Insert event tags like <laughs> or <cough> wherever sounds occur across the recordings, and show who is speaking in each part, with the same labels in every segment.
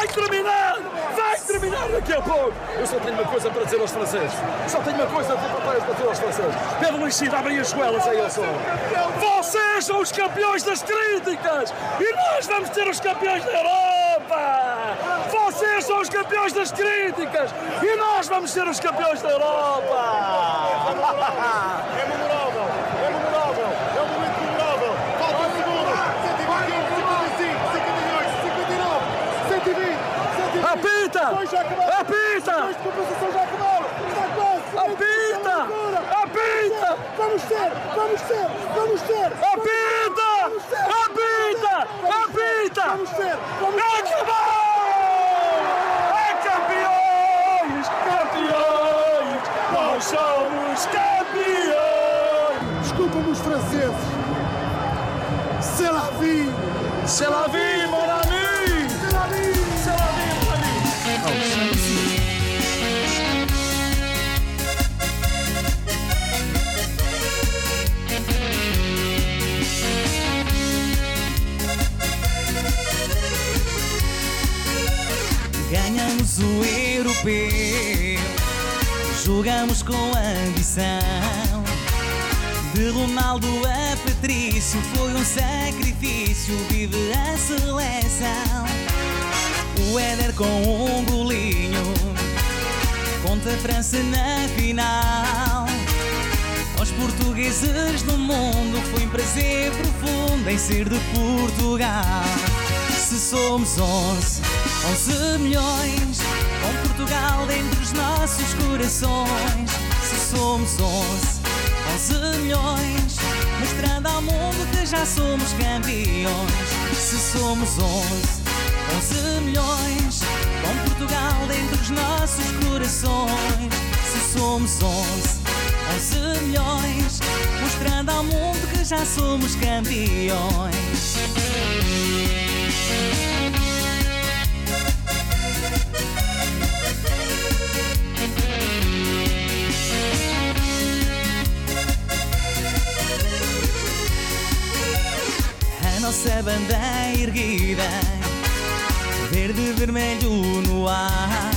Speaker 1: vai terminar! Vai terminar daqui a pouco! Eu só tenho uma coisa para dizer aos franceses. Só tenho uma coisa para dizer aos franceses. Pedro Cid, abrem as goelas aí ao som. Vocês são os campeões das críticas! E nós vamos ser os campeões da Europa! Vocês são os campeões das críticas! E nós vamos ser os campeões da Europa! <laughs> <laughs>
Speaker 2: É memorável! É memorável! É um momento memorável! Falta um segundo! 121, 55, 58, 59, 120, 120!
Speaker 1: Apita!
Speaker 2: Dois já acabaram!
Speaker 1: Apita!
Speaker 2: Dois de compensação já acabaram! Está quase!
Speaker 1: Apita!
Speaker 2: É loucura!
Speaker 1: Apita!
Speaker 2: Vamos ter! Vamos ter! Vamos ter!
Speaker 1: Apita! Apita! Apita!
Speaker 2: Vamos ter! Vamos ter!
Speaker 1: Acabou! É campeões! Campeões! Nós somos campeões!
Speaker 2: Desculpa-me os franceses! C'est la vie!
Speaker 1: C'est la vie,
Speaker 3: europeu, jogamos com ambição. De Ronaldo a Patrício foi um sacrifício, vive a seleção. O Éder com um golinho, contra a França na final. Aos portugueses do mundo foi um prazer profundo em ser de Portugal. Se somos 11, 11 milhões, Portugal dentro dos nossos corações. Se somos 11, 11 milhões, mostrando ao mundo que já somos campeões. Se somos 11, 11 milhões, com Portugal dentro dos nossos corações. Se somos 11, 11 milhões, mostrando ao mundo que já somos campeões. Nossa bandeira erguida, verde e vermelho no ar.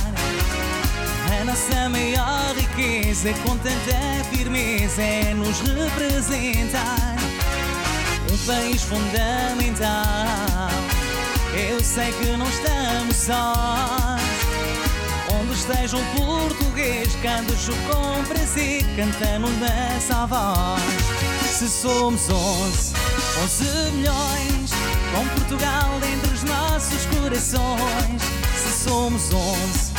Speaker 3: A nossa maior riqueza, com tanta firmeza, é nos representar. Um país fundamental. Eu sei que não estamos sós. Onde esteja um português, canto com prazer, cantamos nessa voz. Se somos 11, 11 milhões, com Portugal dentro dos nossos corações. Se somos 11,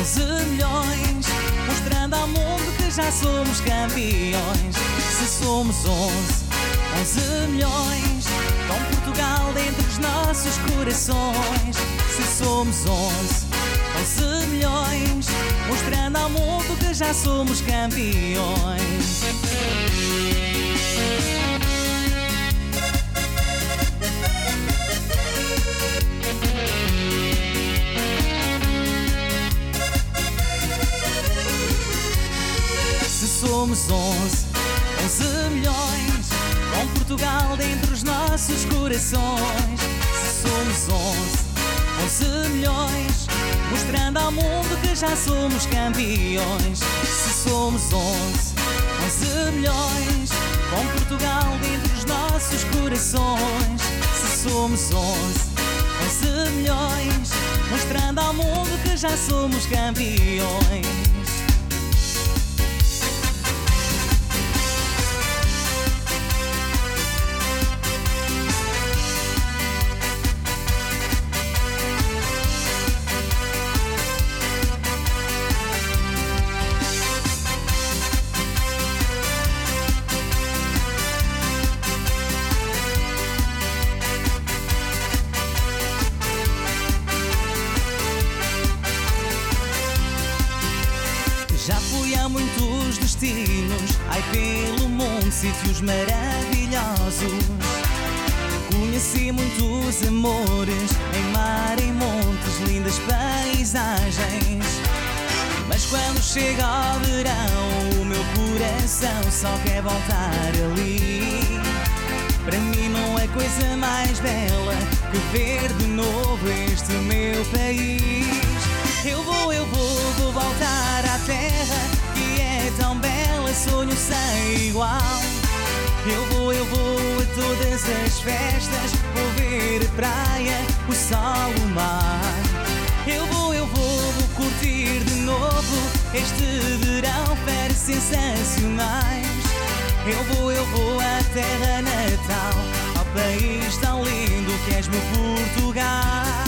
Speaker 3: 11 milhões, mostrando ao mundo que já somos campeões. Se somos 11, 11 milhões, com Portugal dentro dos nossos corações. Se somos 11, 11 milhões, mostrando ao mundo que já somos campeões. Somos 11, 11 milhões, com Portugal dentro dos nossos corações. Se somos 11, 11 milhões, mostrando ao mundo que já somos campeões. Se somos 11, 11 milhões, com Portugal dentro dos nossos corações. Se somos 11, 11 milhões, mostrando ao mundo que já somos campeões. muitos destinos, ai pelo mundo, sítios maravilhosos. Conheci muitos amores, em mar e montes, lindas paisagens. Mas quando chega o verão, o meu coração só quer voltar ali. Para mim não é coisa mais bela que ver de novo este meu país. Eu vou, eu vou, vou voltar à terra é tão bela, sonho sem igual. Eu vou, eu vou a todas as festas, vou ver a praia, o sol, o mar. Eu vou, eu vou, vou curtir de novo este verão, férias sensacionais. Eu vou, eu vou à terra natal, ao país tão lindo que és meu Portugal.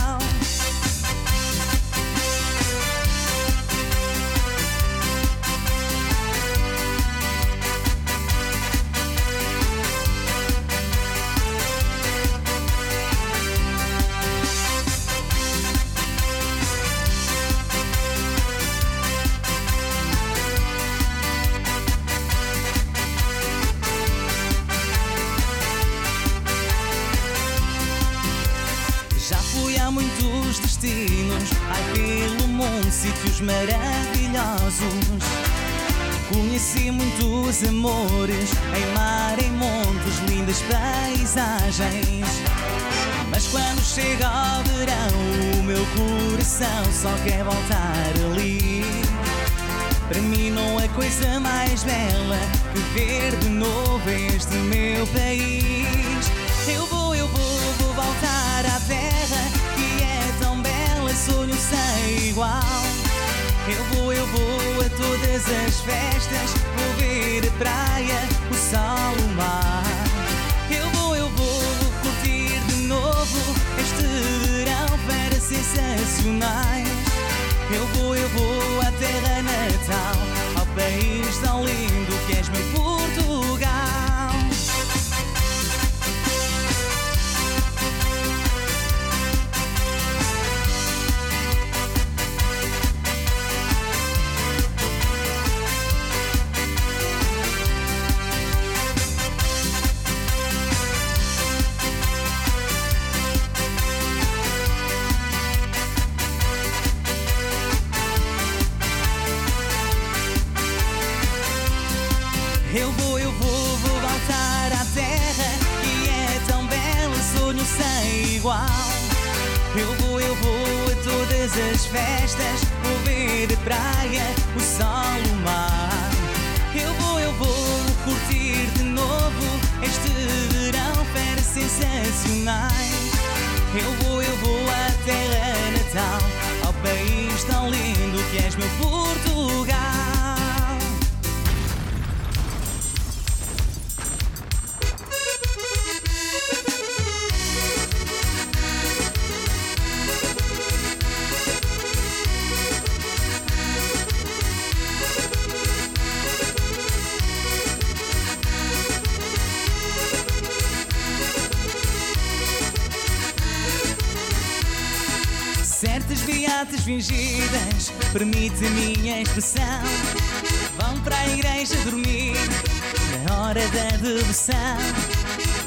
Speaker 3: Maravilhosos. Conheci muitos amores, em mar, em montes, lindas paisagens. Mas quando chega o verão, o meu coração só quer voltar ali. Para mim não há coisa mais bela que ver de novo este meu país. Eu vou, eu vou, vou voltar à terra que é tão bela, sonho sem. Eu vou, eu vou a todas as festas, vou ver a praia, o sol, o mar. Eu vou, eu vou, curtir de novo este verão, férias sensacionais. Eu vou, eu vou à terra natal, ao país tão lindo que és meu Portugal. Ver fingidas, permite a minha expressão. Vão para a igreja dormir na hora da devoção.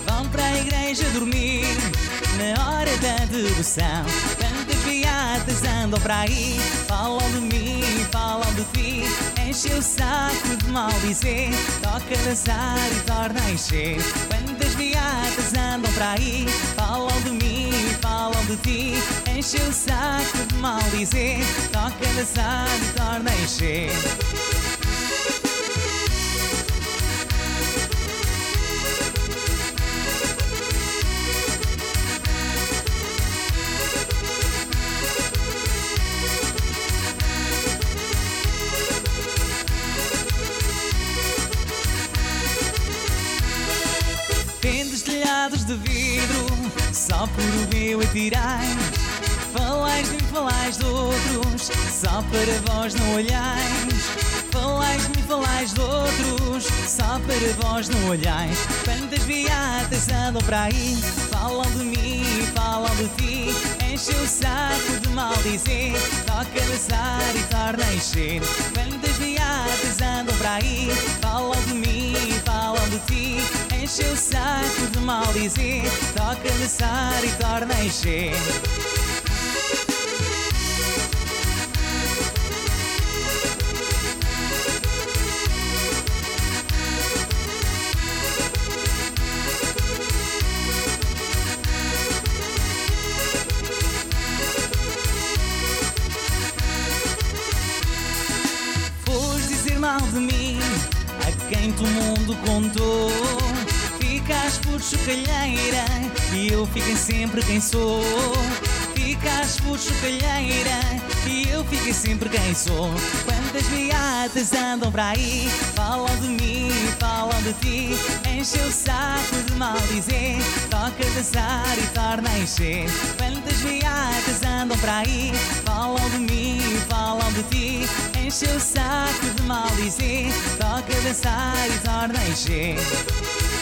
Speaker 3: Vão para a igreja dormir na hora da devoção. Tantas beatas andam para aí, falam de mim, falam de ti. Enche o saco de mal dizer, toca dançar e torna a encher. Quantas beatas andam para aí, de ti. Enche o saco de mal dizer, toca dançar e torna encher. Telhados de vidro Só por o meu atirais Falais de mim, falais de outros Só para vós não olhais Falais de mim, falais de outros Só para vós não olhais Quantas viadas andam para aí Falam de mim, falam de ti. Enche o saco de mal dizer Toca dançar e torna a encher. Quantas viadas andam para aí Falam de mim, de ti Enche o saco de mal dizer Toca dançar e torna a encher Chocalheira e eu fiquei sempre quem sou. Ficas por chocalheira e eu fiquei sempre quem sou. Quantas viadas andam para aí, falam de mim, falam de ti. Enche o saco de mal dizer, toca dançar e torna a encher. Quantas viadas andam para aí, falam de mim, falam de ti. Enche o saco de mal dizer, toca dançar e torna a encher.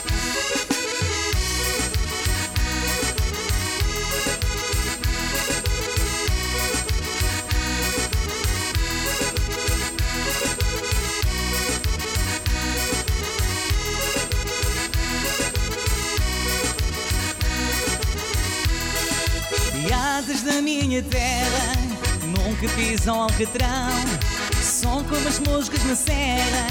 Speaker 3: Da minha terra nunca pisam alcatrão. São como as moscas na serra,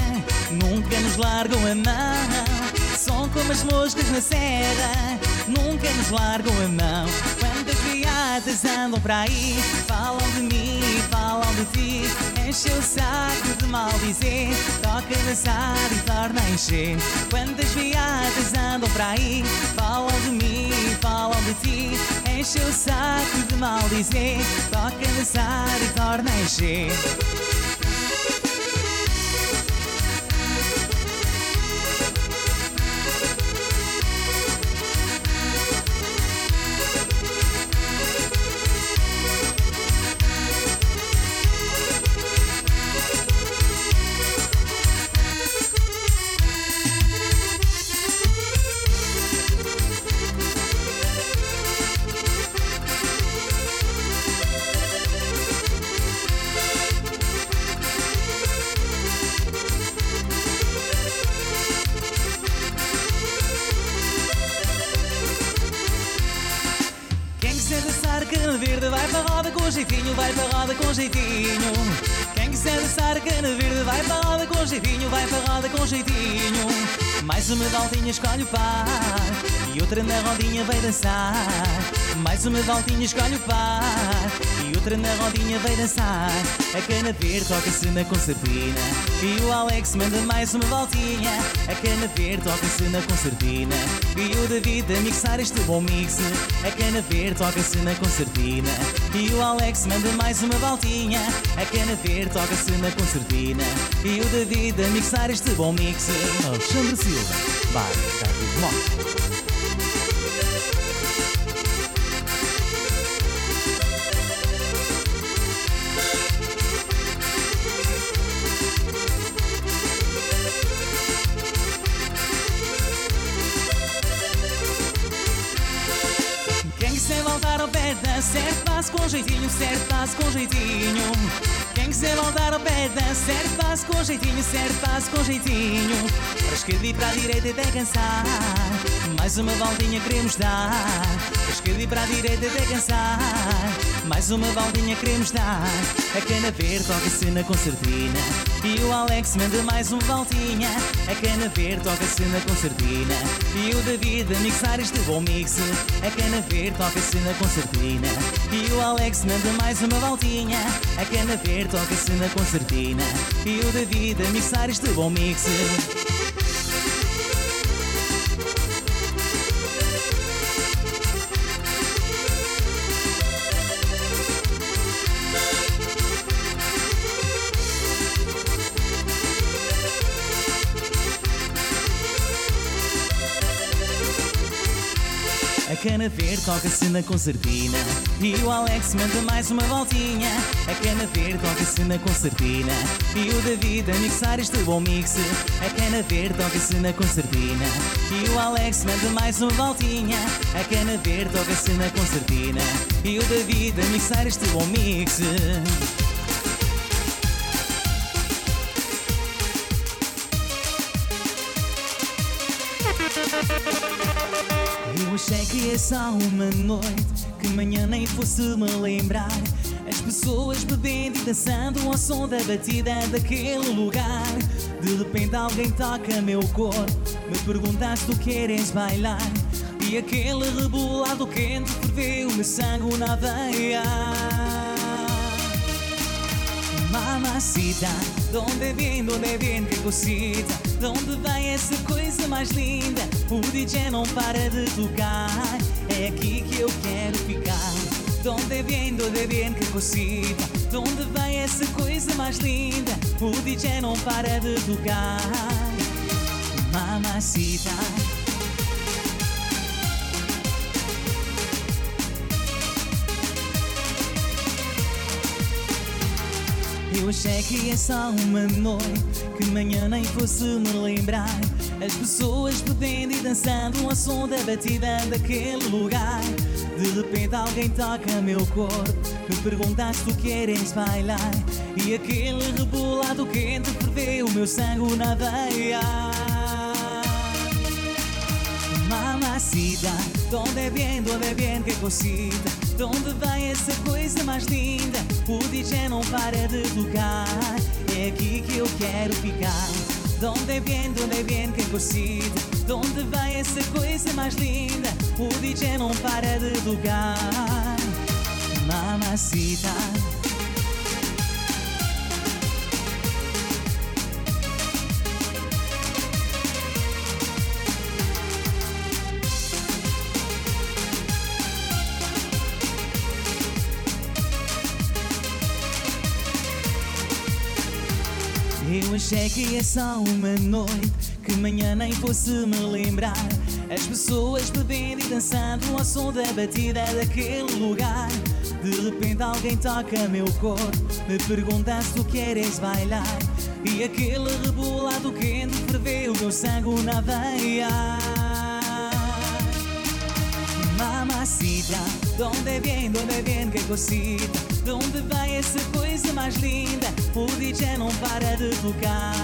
Speaker 3: nunca nos largam a mão. São como as moscas na serra, nunca nos largam a mão. Viadas andam para aí, falam de mim, falam de ti. Enche o saco de mal dizer, toca dançar e torna a encher. Quantas viadas andam para aí, falam de mim, falam de ti. Enche o saco de mal dizer, toca dançar e torna a encher. Jeitinho, vai para a roda com jeitinho. Quem quiser dançar cana verde vai para a roda com jeitinho, vai para a roda com jeitinho. Mais uma voltinha escolhe o par e outra na rodinha vai dançar. Mais uma voltinha escolhe o par e outra na rodinha vai dançar. A cana verde toca-se na concertina e o Alex manda mais uma voltinha. A cana verde toca-se na concertina e o David a mixar este bom mix. A cana verde toca-se na concertina e o Alex manda mais uma voltinha. A cana verde toca-se na concertina e o David a mixar este bom mix. Alexandre Silva, vai, Carlos Mota. Passo com jeitinho. Quem quiser voltar ao pé da certo passo com jeitinho, certo passo com jeitinho. Para esquerda e para a direita até cansar. Mais uma voltinha queremos dar. Esquerda e para a direita até cansar. Mais uma voltinha queremos dar. A cana verde toca-se na concertina. E o Alex manda mais uma voltinha. A cana verde toca-se na concertina. E o David a mixar este bom mix. A cana verde toca-se na concertina. E o Alex manda mais uma voltinha. A cana verde toca-se na concertina. E o David a mixar este bom mix. Verde toca-se na concertina E o Alex manda mais uma voltinha. A cana verde toca-se na concertina E o David a mixar este bom mix. A cana verde toca-se na concertina E o Alex manda mais uma voltinha. A cana verde toca-se na concertina E o David a mixar este bom mix Achei que é só uma noite Que manhã nem fosse me lembrar. As pessoas bebendo e dançando Ao som da batida daquele lugar. De repente alguém toca meu corpo Me pergunta se tu queres bailar. E aquele rebolado quente Ferveu-me sangue na veia Mama Mamacita, donde vem, donde vem, que cosita De onde vem essa coisa mais linda. O DJ não para de tocar. É aqui que eu quero ficar. Donde vem, donde vem, que cosita De onde vem essa coisa mais linda? O DJ não para de tocar. Mamacita. Eu achei que é só uma noite Que manhã nem fosse me lembrar As pessoas bebendo e dançando Ao som da batida daquele lugar. De repente alguém toca meu corpo Me pergunta se tu queres bailar. E aquele rebolado quente Ferveu o meu sangue na veia. Mamacita, donde vem, donde vem, que cosita De onde vem essa coisa mais linda? O DJ não para de tocar. É aqui que eu quero ficar De onde vem, donde vem, que cosita. De onde vem essa coisa mais linda O DJ não para de tocar Mamacita Achei que é só uma noite Que manhã nem fosse me lembrar. As pessoas bebendo e dançando Ao som da batida daquele lugar. De repente alguém toca meu corpo Me pergunta se tu queres bailar. E aquele rebolado quente Ferveu meu sangue na veia. Mamacita, donde vem, donde vem, que cosita De onde vem essa coisa mais linda? O DJ não para de tocar.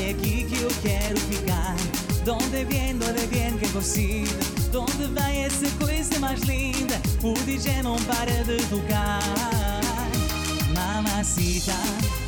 Speaker 3: É aqui que eu quero ficar. Donde vem, donde vem, que cosita De onde vem essa coisa mais linda? O DJ não para de tocar. Mamacita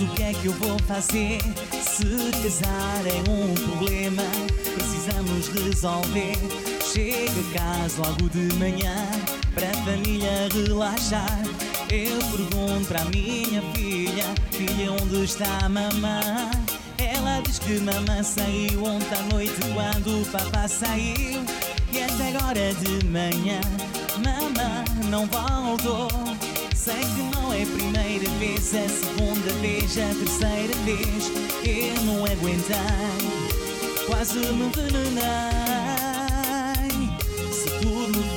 Speaker 3: O que é que eu vou fazer? Se casar é um problema Precisamos resolver Chega a casa logo de manhã Para a família relaxar Eu pergunto a minha filha Filha, onde está a mamã? Ela diz que mamã saiu ontem à noite Quando o papá saiu E até agora de manhã Mamã não voltou Sei que não é a primeira vez, a segunda vez, a terceira vez Eu não aguentei, quase me envenenei. Se tudo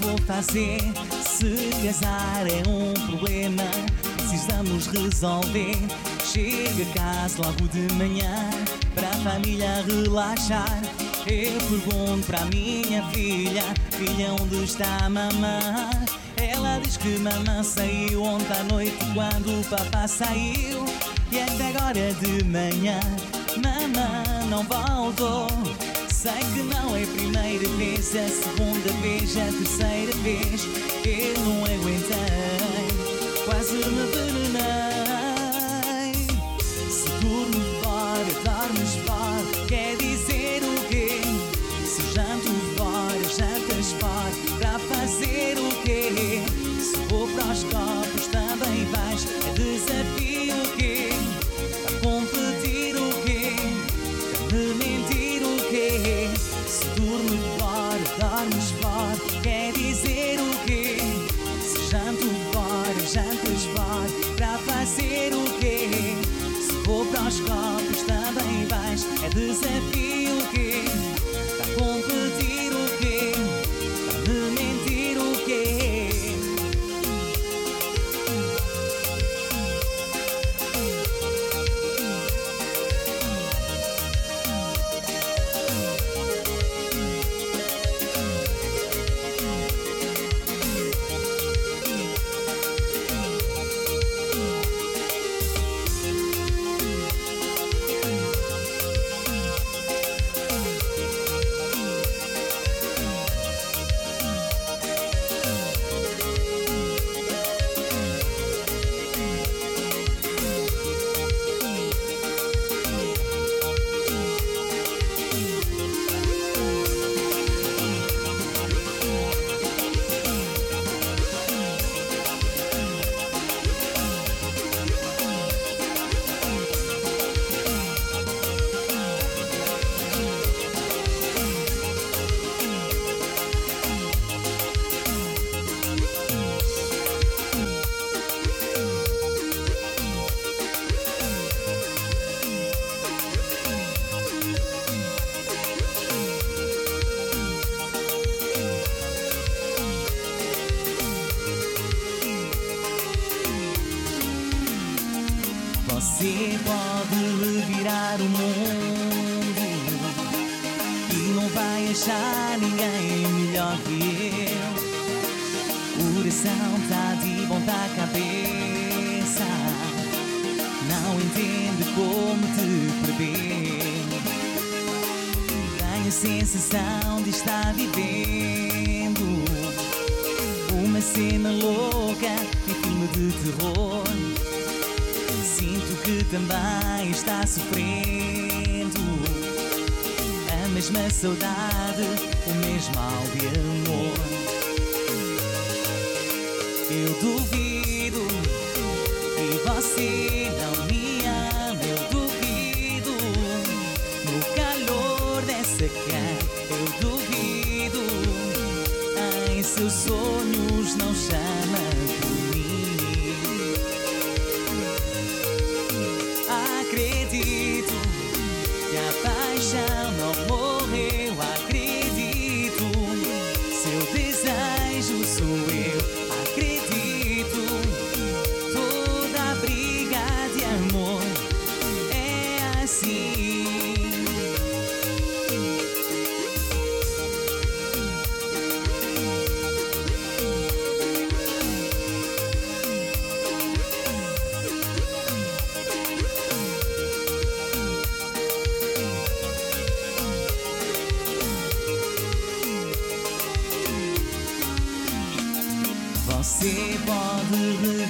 Speaker 3: vou fazer? Se casar é um problema, precisamos resolver. Chega a casa logo de manhã, para a família relaxar. Eu pergunto para a minha filha, filha, onde está a mamã? Ela diz que mamã saiu ontem à noite quando o papá saiu. E até agora de manhã, mamã não voltou. Sei que não é a primeira vez, a segunda vez, a terceira vez. Eu não aguentei, quase me envenenei. cause that feel Você pode revirar o mundo e não vai achar ninguém melhor que eu. O coração tá de ponta cabeça, não entende como te perder. Tenho a sensação de estar vivendo uma cena louca e filme de terror. Que também está sofrendo a mesma saudade, o mesmo mal de amor. Eu duvido que você não me ama, eu duvido. No calor dessa cama, eu duvido. Em seus sonhos não chama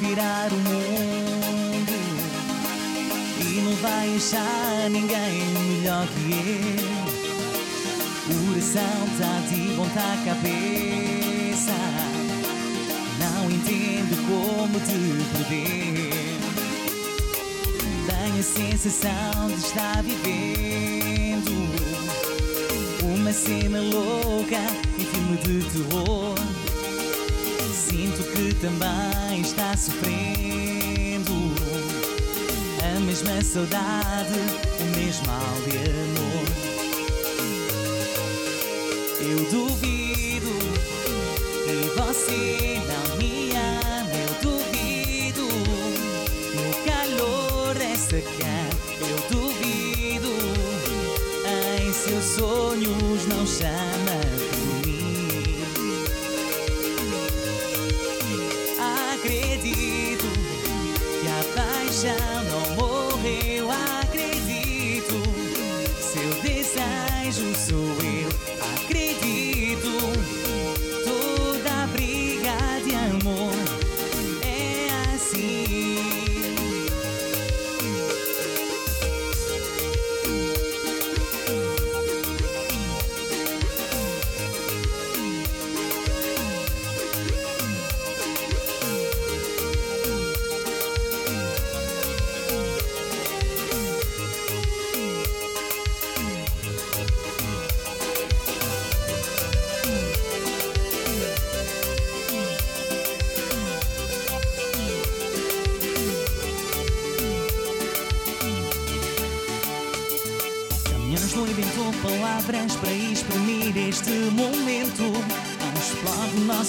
Speaker 3: revirar o mundo e não vai achar ninguém melhor que eu. O coração tá de ponta cabeça, não entende como te perder. Tenho a sensação de estar vivendo uma cena louca e filme de terror. Sinto que também está sofrendo a mesma saudade, o mesmo mal de amor. eu duvido. E você não me ama, eu duvido. No calor dessa cama, eu duvido. Em seus sonhos não chama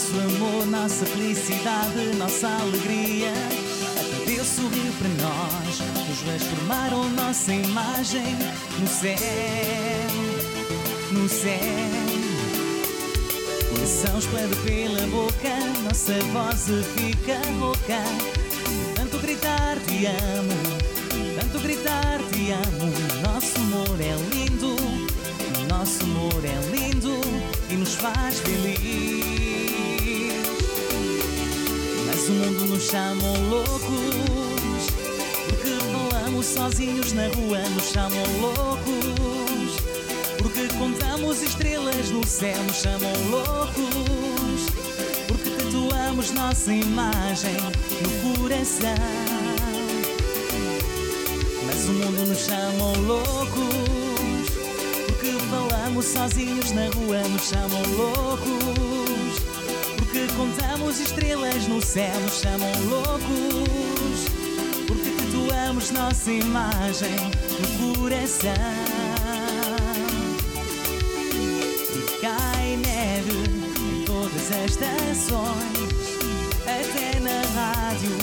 Speaker 3: nosso amor, nossa felicidade, nossa alegria. Até Deus sorriu para nós, os dois formaram nossa imagem no céu, no céu. Coração explode pela boca, nossa voz fica rouca. Tanto gritar te amo, tanto gritar te amo. Nosso amor é lindo, nosso amor é lindo e nos faz feliz. Mundo nos chama loucos, porque falamos sozinhos na rua, nos chamam loucos. Porque contamos estrelas no céu, nos chamam loucos. Porque tatuamos nossa imagem no coração. Mas o mundo nos chama loucos. Porque falamos sozinhos na rua, nos chamam loucos. Porque contamos estrelas no céu, nos chamam loucos. Porque tatuamos nossa imagem no coração. E cai neve em todas as estações, até na rádio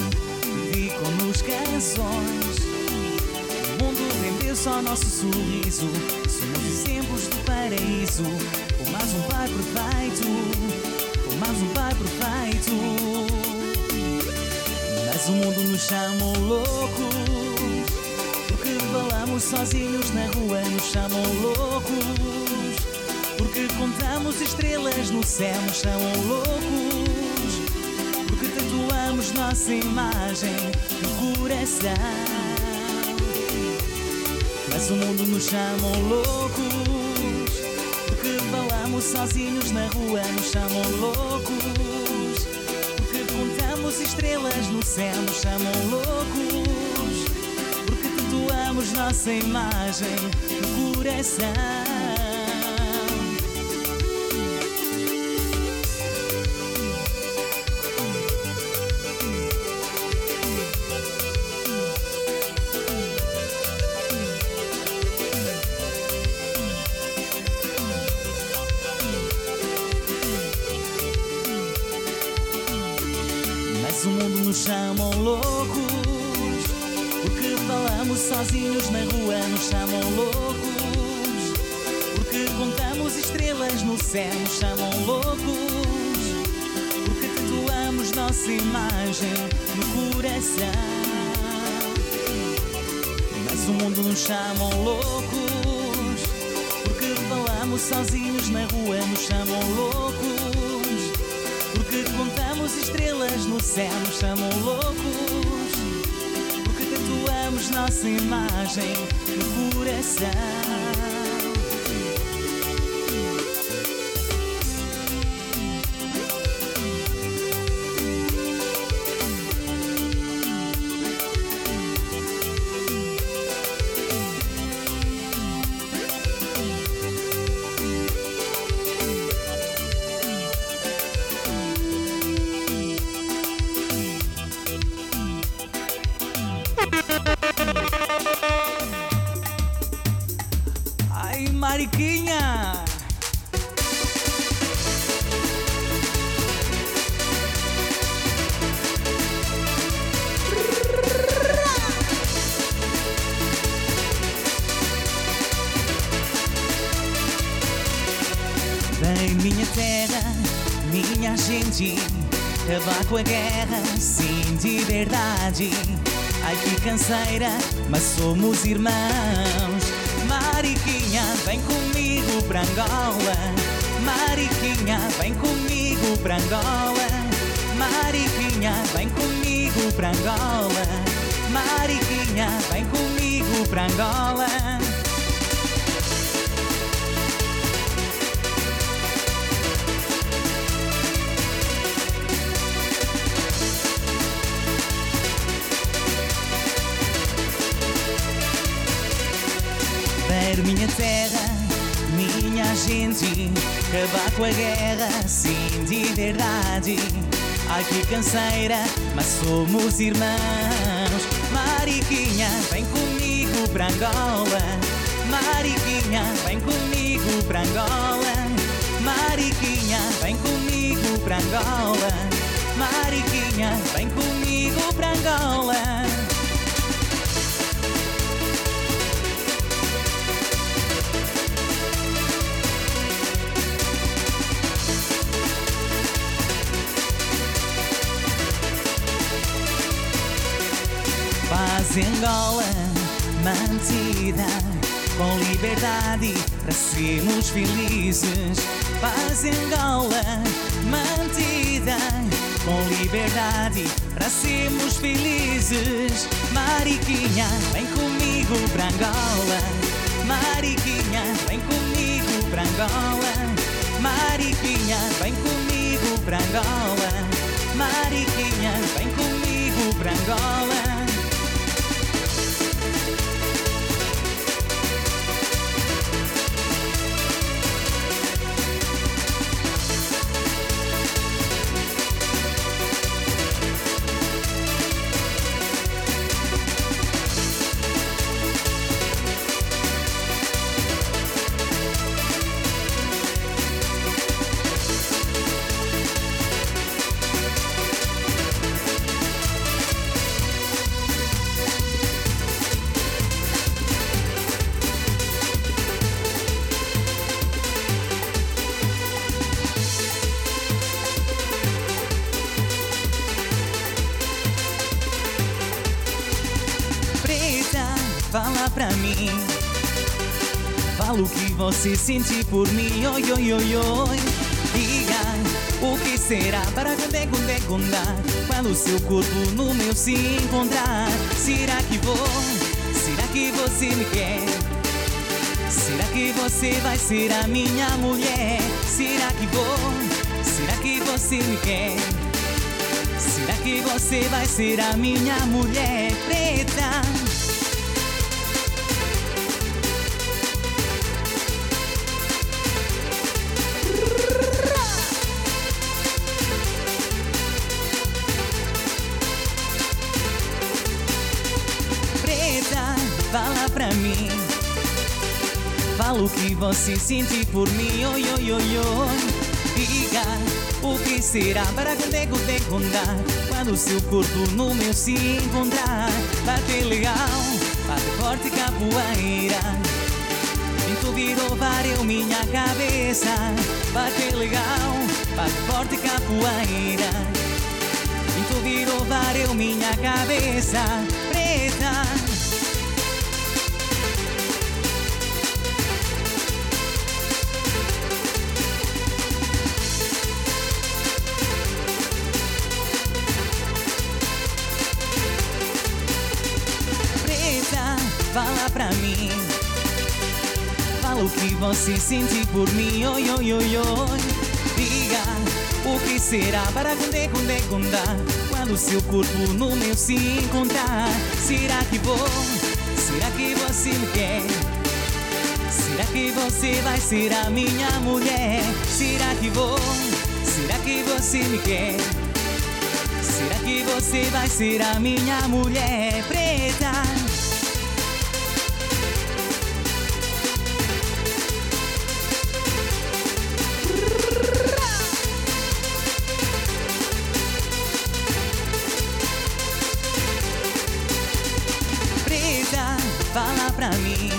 Speaker 3: dedicam-nos canções. O mundo rendeu-se ao nosso sorriso, somos exemplos do paraíso. Por mais um pai perfeito, mais um pai perfeito. Mas o mundo nos chama loucos, porque falamos sozinhos na rua, nos chamam loucos. Porque contamos estrelas no céu, nos chamam loucos. Porque tatuamos nossa imagem no coração. Mas o mundo nos chama loucos. Sozinhos na rua, nos chamam loucos. Porque contamos estrelas no céu, nos chamam loucos. Porque tatuamos nossa imagem no coração. Sozinhos na rua nos chamam loucos. Porque contamos estrelas no céu nos chamam loucos. Porque tatuamos nossa imagem no coração. Mas o mundo nos chama loucos. Porque falamos sozinhos na rua nos chamam loucos. Porque contamos estrelas no céu, nos chamam loucos. Nossa imagem no coração. Minha terra, minha gente, acabar com a guerra, sim, de verdade. Ai que canseira, mas somos irmãos. Mariquinha, vem comigo pra Angola. Mariquinha, vem comigo pra Angola. Mariquinha, vem comigo pra Angola. Mariquinha, vem comigo pra Angola. Minha terra, minha gente, acabar com a guerra, sim, de verdade. Ai que canseira, mas somos irmãos. Mariquinha, vem comigo pra Angola. Mariquinha, vem comigo pra Angola. Mariquinha, vem comigo pra Angola. Mariquinha, vem comigo pra Angola. Em Angola, mantida com liberdade para sermos felizes. Paz Angola, mantida com liberdade para sermos felizes. Mariquinha, vem comigo para Angola. Mariquinha, vem comigo para Angola. Mariquinha, vem comigo para Angola. Mariquinha, vem comigo para Angola. Você sente por mim, oi, oi, oi, oi. Diga o que será para conde, conde, condar. Quando seu corpo no meu se encontrar. Será que vou? Será que você me quer? Será que você vai ser a minha mulher? Será que vou? Será que você me quer? Será que você vai ser a minha mulher? Preta, o que você sente por mim, oi, oi, oi, oi. Diga o que será para conde, conde, condar Quando seu corpo no meu se encontrar Bate legal, bate forte capoeira. Vento virou vareu minha cabeça. Bate legal, bate forte capoeira. Vento virou vareu minha cabeça você sente por mim, oi, oi, oi, oi. Diga o que será para conde, conde, condar. Quando seu corpo no meu se encontrar. Será que vou? Será que você me quer? Será que você vai ser a minha mulher? Será que vou? Será que você me quer? Será que você vai ser a minha mulher preta? Pra mim.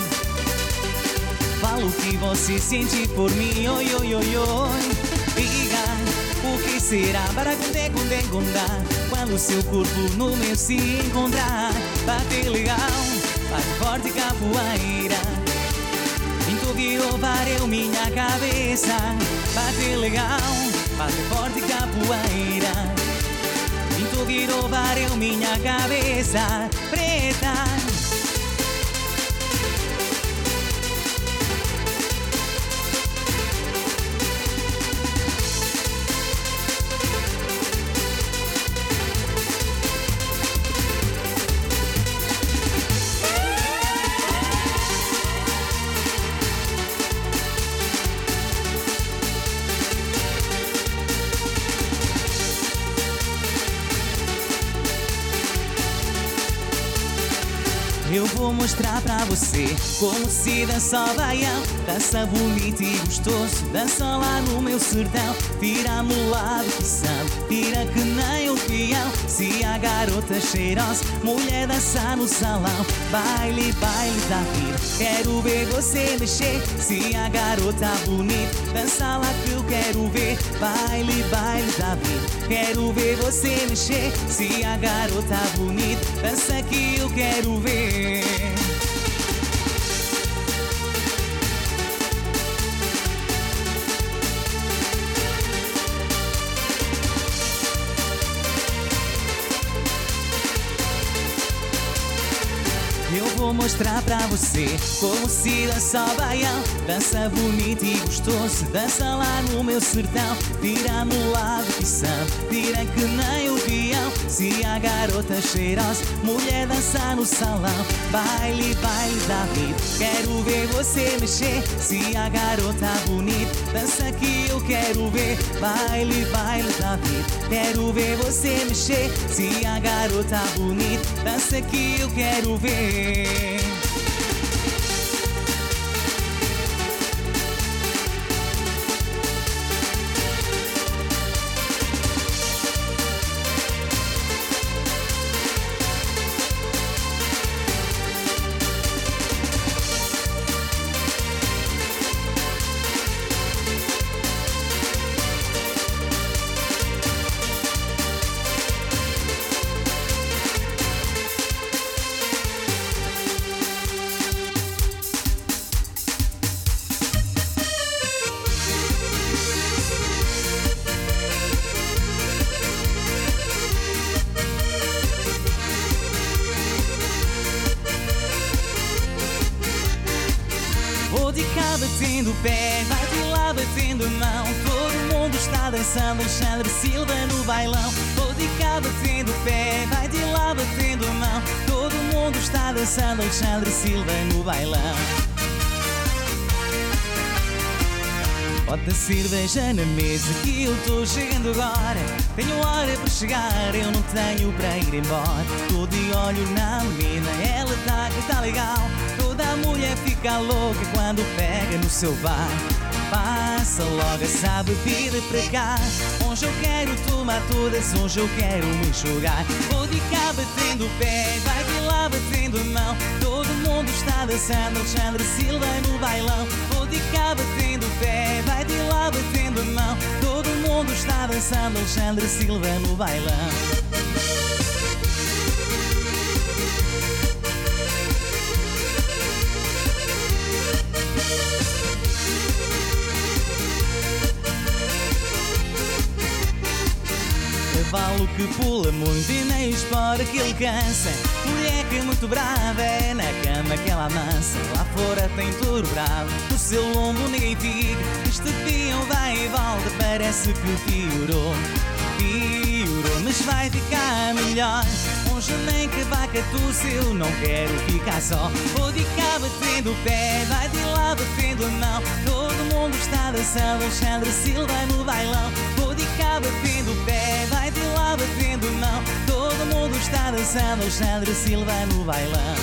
Speaker 3: falo o que você sente por mim. Oi, oi, oi, oi. Diga o que será para conde, condar quando seu corpo no meu se encontrar. Bate legal, bate forte capoeira. Então que roubar eu minha cabeça. Bate legal, bate forte capoeira. Então que roubar eu minha cabeça preta. Como se dança baião Dança bonito e gostoso, dança lá no meu sertão. Tira-me o lado que sabe, tira que nem o peão. Se a garota cheirosa, mulher dança no salão. Baile, baile da vida, quero ver você mexer. Se a garota bonita, dança lá que eu quero ver. Baile, baile da vida, quero ver você mexer. Se a garota bonita, dança que eu quero ver mostrar pra você como se dança o baião. Dança bonito e gostoso, dança lá no meu sertão. Tira-me lado que sabe, tira que nem o peão Se a garota cheirosa, mulher dança no salão Baile, baile da vida, quero ver você mexer. Se a garota bonita, dança que eu quero ver Baile, baile da vida, quero ver você mexer. Se a garota bonita, dança que eu quero ver bailão. Vou de cá batendo pé, vai de lá batendo mão. Todo mundo está dançando Alexandre Silva no bailão. Bota cerveja na mesa que eu tô chegando agora Tenho hora para chegar, eu não tenho para ir embora Tô de olho na menina, ela tá que tá legal Toda mulher fica louca quando pega no seu bar Passa logo essa bebida para cá Hoje eu quero tomar todas, hoje eu quero me enxugar. Vou de cá batendo o pé, vai de lá batendo a mão. Todo mundo está dançando Alexandre Silva no bailão. Vou de cá batendo o pé, vai de lá batendo a mão. Todo mundo está dançando Alexandre Silva no bailão Cavalo que pula muito e nem espora que ele cansa. Mulher que é muito brava é na cama que ela amansa Lá fora tem touro bravo, no seu lombo ninguém fica. Este peão vai e volta, parece que piorou. Piorou, mas vai ficar melhor. Hoje nem que vaca tu eu não quero ficar só. Vou de cá batendo o pé, vai de lá batendo a mão. Todo mundo está dançando Alexandre Silva no bailão. Vou de cá batendo batendo a mão Todo mundo está dançando Alexandre Silva no bailão.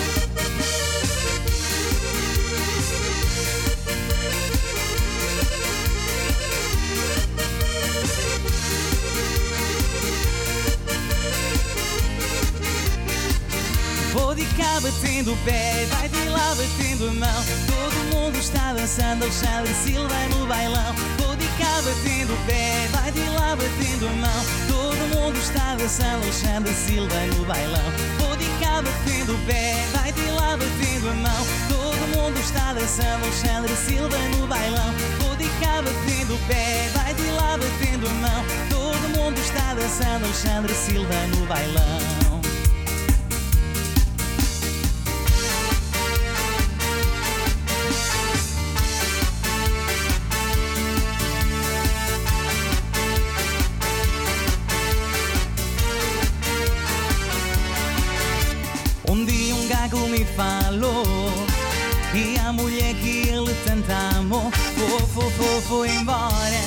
Speaker 3: Vou de cá batendo o pé, vai de lá batendo a mão. Todo mundo está dançando Alexandre Silva no bailão. Vou de cá batendo o pé, vai de lá batendo a mão Todo mundo está dançando Alexandre Silva no bailão. Vou de cá batendo o pé, vai de lá batendo a mão. Todo mundo está dançando Alexandre Silva no bailão. Vou de cá batendo o pé, vai de lá batendo a mão. Todo mundo está dançando Alexandre Silva no bailão falou E a mulher que ele tanto amou Foi, foi, foi, foi embora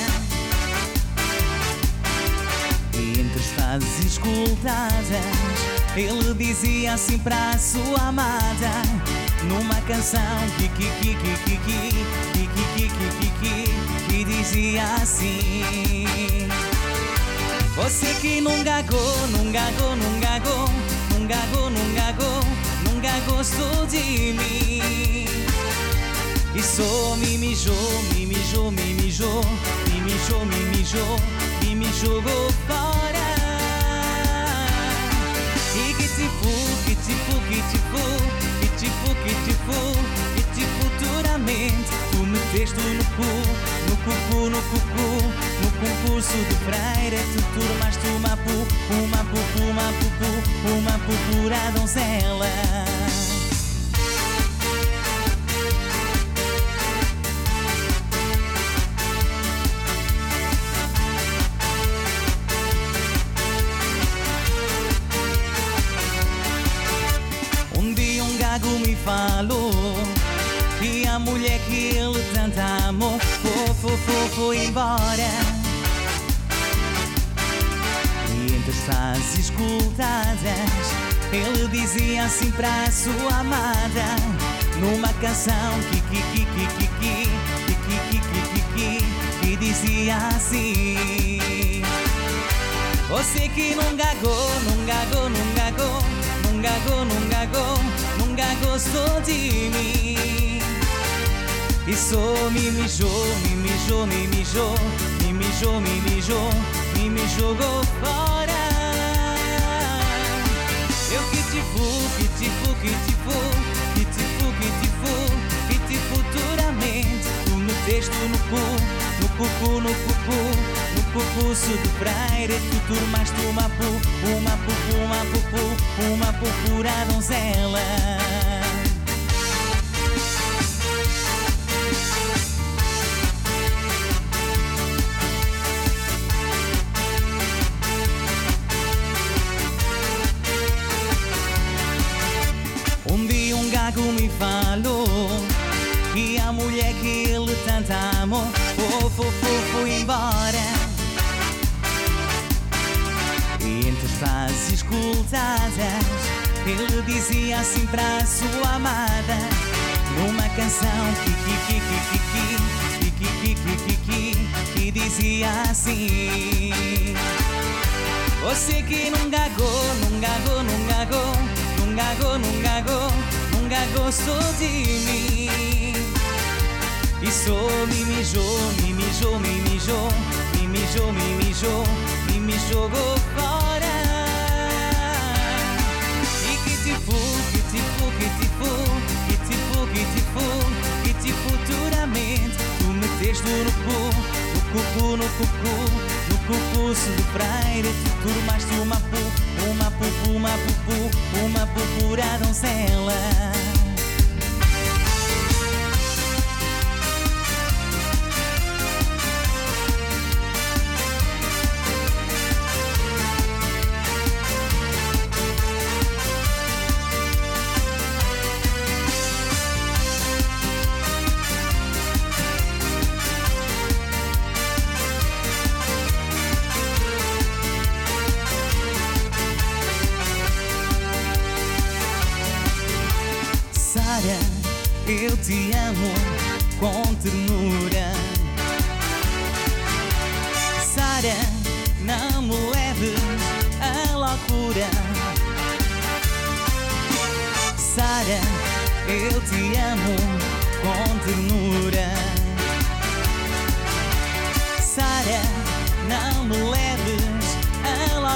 Speaker 3: E entre frases escutadas Ele dizia assim para a sua amada Numa canção que, que, que, que, que, dizia assim você que não gagou, não gagou, não gagou, não gagou, não gagou, nunca gostou de mim. E só me mijou, me mijou, me mijou, me jogou fora. E que tipo, que tipo, que tipo, que tipo, que tipo, que tipo, futuramente tu meteste no cu, no cucu, no cucu, no concurso de freira, tu turmaste uma pu, uma pupu, uma pupu, uma pupura donzela. Um E entre as frases escutadas Ele dizia assim para a sua amada Numa canção que, que, que, que, que, que Que, que, que, que, dizia assim você que não gagou, não gagou, não gagou, não gagou, não gagou, nunca gostou de mim. E só me mijou, me mijou, me mijou, me mijou, me mijou, e me jogou fora. Eu que te fu, que te fu, que te fu, que te fu, que te fu, que te futuramente tu meteste no cu, no cucu, no cucu, no cucuço de freira, tu turmaste uma pu, uma pupu, uma pupu, uma pupura donzela. Escutadas Ele dizia assim para a sua amada Numa canção que, que, que, que, que, que, que, que, que, que, que, que dizia assim você que não gagou, não gagou, não gagou, não gagou, não gagou, nunca gostou de mim. E só me mijou, me mijou, me mijou, me mijou, me mijou, e me jogou fora. E tipo futuramente tu meteste no cu, no cucu, no cucu, no cucuço de freire, tu turmaste uma pu, uma pupu, uma pupu, uma pupura donzela.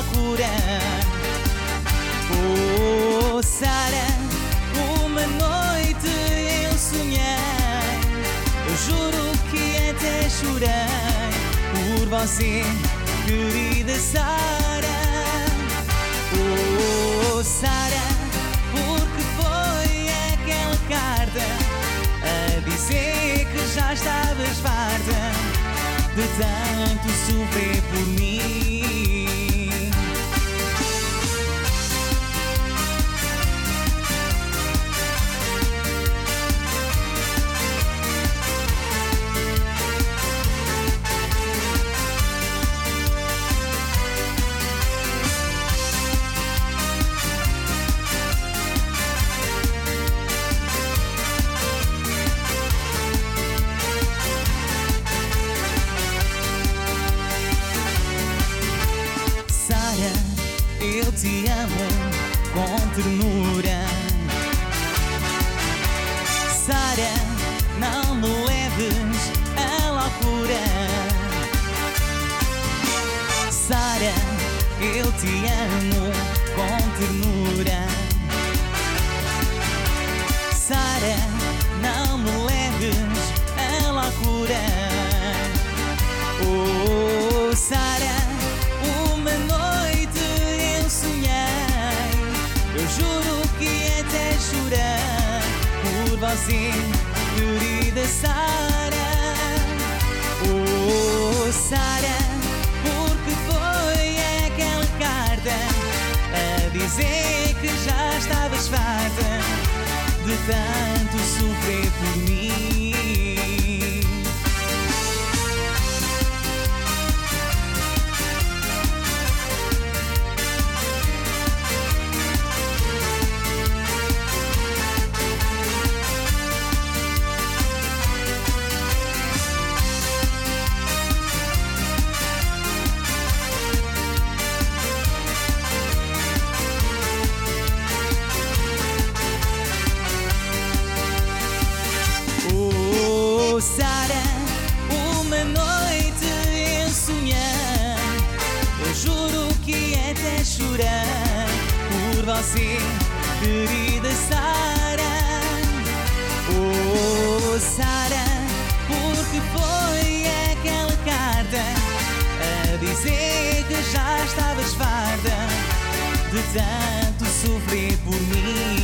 Speaker 3: procurando Oh Sara, uma noite eu sonhei. Eu juro que até chorei Por você, querida Sara. Oh Sara, porque foi aquela carta A dizer que já estavas farta De tanto sofrer por mim? Ternura. Querida Sara. Oh, Sara, porque foi aquela carta a dizer que já estavas farta de tanto sofrer por mim. de tanto sofrer por mim.